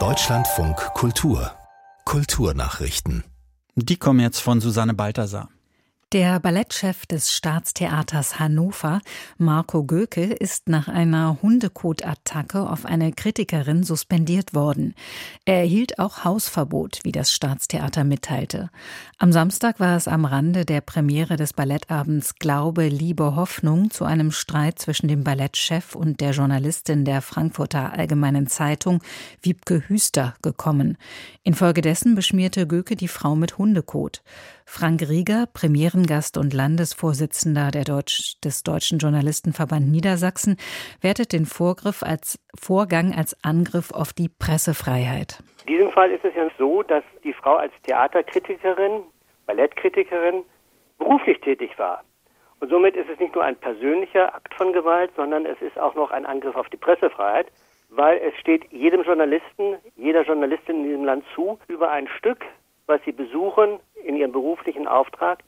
Deutschlandfunk Kultur Kulturnachrichten. Die kommen jetzt von Susanne Balthasar. Der Ballettchef des Staatstheaters Hannover, Marco Göke, ist nach einer Hundekotattacke auf eine Kritikerin suspendiert worden. Er erhielt auch Hausverbot, wie das Staatstheater mitteilte. Am Samstag war es am Rande der Premiere des Ballettabends Glaube, Liebe, Hoffnung zu einem Streit zwischen dem Ballettchef und der Journalistin der Frankfurter Allgemeinen Zeitung, Wiebke Hüster, gekommen. Infolgedessen beschmierte Göke die Frau mit Hundekot. Frank Rieger, Premierengast und Landesvorsitzender Deutsch, des Deutschen Journalistenverband Niedersachsen, wertet den Vorgriff als Vorgang als Angriff auf die Pressefreiheit. In diesem Fall ist es ja so, dass die Frau als Theaterkritikerin, Ballettkritikerin beruflich tätig war. Und somit ist es nicht nur ein persönlicher Akt von Gewalt, sondern es ist auch noch ein Angriff auf die Pressefreiheit, weil es steht jedem Journalisten, jeder Journalistin in diesem Land zu, über ein Stück, was sie besuchen, in ihrem beruflichen Auftrag,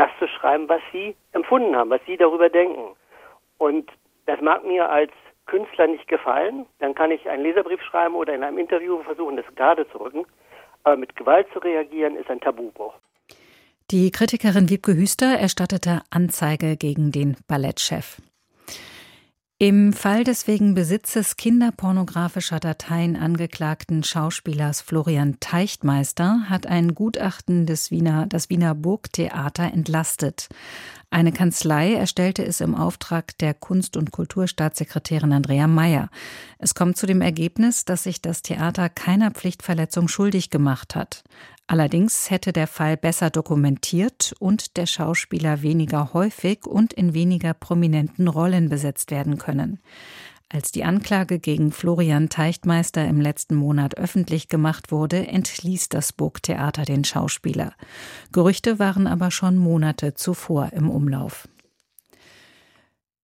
das zu schreiben, was sie empfunden haben, was sie darüber denken. Und das mag mir als Künstler nicht gefallen, dann kann ich einen Leserbrief schreiben oder in einem Interview versuchen, das gerade zu rücken. Aber mit Gewalt zu reagieren, ist ein Tabubruch. Die Kritikerin Wiebke Hüster erstattete Anzeige gegen den Ballettchef. Im Fall des wegen Besitzes kinderpornografischer Dateien angeklagten Schauspielers Florian Teichtmeister hat ein Gutachten des Wiener, das Wiener Burgtheater entlastet. Eine Kanzlei erstellte es im Auftrag der Kunst- und Kulturstaatssekretärin Andrea Mayer. Es kommt zu dem Ergebnis, dass sich das Theater keiner Pflichtverletzung schuldig gemacht hat. Allerdings hätte der Fall besser dokumentiert und der Schauspieler weniger häufig und in weniger prominenten Rollen besetzt werden können. Als die Anklage gegen Florian Teichtmeister im letzten Monat öffentlich gemacht wurde, entließ das Burgtheater den Schauspieler. Gerüchte waren aber schon Monate zuvor im Umlauf.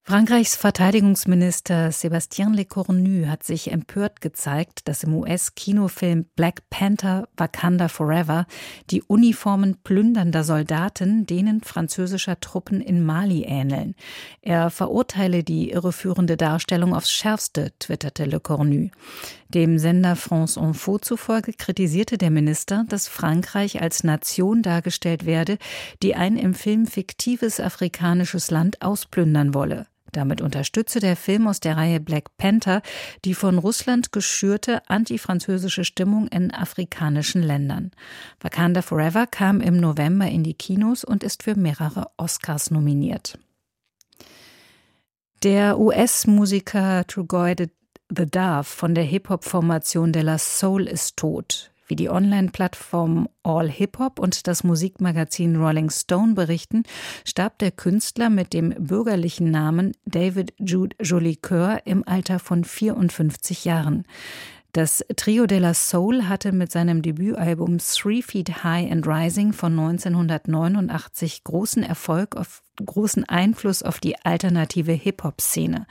Frankreichs Verteidigungsminister Sébastien Lecornu hat sich empört gezeigt, dass im US-Kinofilm Black Panther Wakanda Forever die Uniformen plündernder Soldaten denen französischer Truppen in Mali ähneln. Er verurteile die irreführende Darstellung aufs Schärfste, twitterte Lecornu. Dem Sender France Info zufolge kritisierte der Minister, dass Frankreich als Nation dargestellt werde, die ein im Film fiktives afrikanisches Land ausplündern wolle. Damit unterstütze der Film aus der Reihe Black Panther die von Russland geschürte antifranzösische Stimmung in afrikanischen Ländern. Wakanda Forever kam im November in die Kinos und ist für mehrere Oscars nominiert. Der US-Musiker Trugoy the Dove von der Hip-Hop-Formation De La Soul ist tot. Wie die Online-Plattform All Hip Hop und das Musikmagazin Rolling Stone berichten, starb der Künstler mit dem bürgerlichen Namen David Jude Jolicoeur im Alter von 54 Jahren. Das Trio de la Soul hatte mit seinem Debütalbum Three Feet High and Rising von 1989 großen Erfolg auf großen Einfluss auf die alternative Hip-Hop-Szene.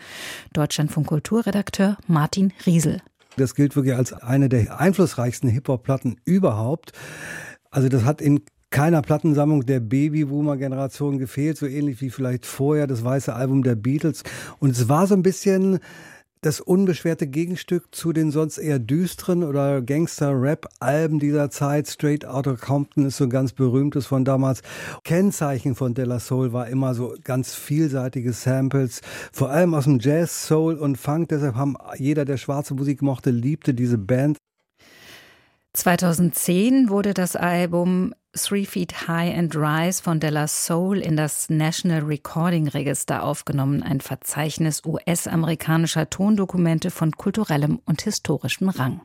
Deutschland von Kulturredakteur Martin Riesel. Das gilt wirklich als eine der einflussreichsten Hip-Hop-Platten überhaupt. Also das hat in keiner Plattensammlung der Babyboomer-Generation gefehlt, so ähnlich wie vielleicht vorher das weiße Album der Beatles. Und es war so ein bisschen das unbeschwerte Gegenstück zu den sonst eher düsteren oder Gangster-Rap-Alben dieser Zeit. Straight Outta Compton ist so ein ganz berühmtes von damals. Kennzeichen von De La Soul war immer so ganz vielseitige Samples, vor allem aus dem Jazz, Soul und Funk. Deshalb haben jeder, der schwarze Musik mochte, liebte diese Band. 2010 wurde das Album Three Feet High and Rise von Della Soul in das National Recording Register aufgenommen, ein Verzeichnis US-amerikanischer Tondokumente von kulturellem und historischem Rang.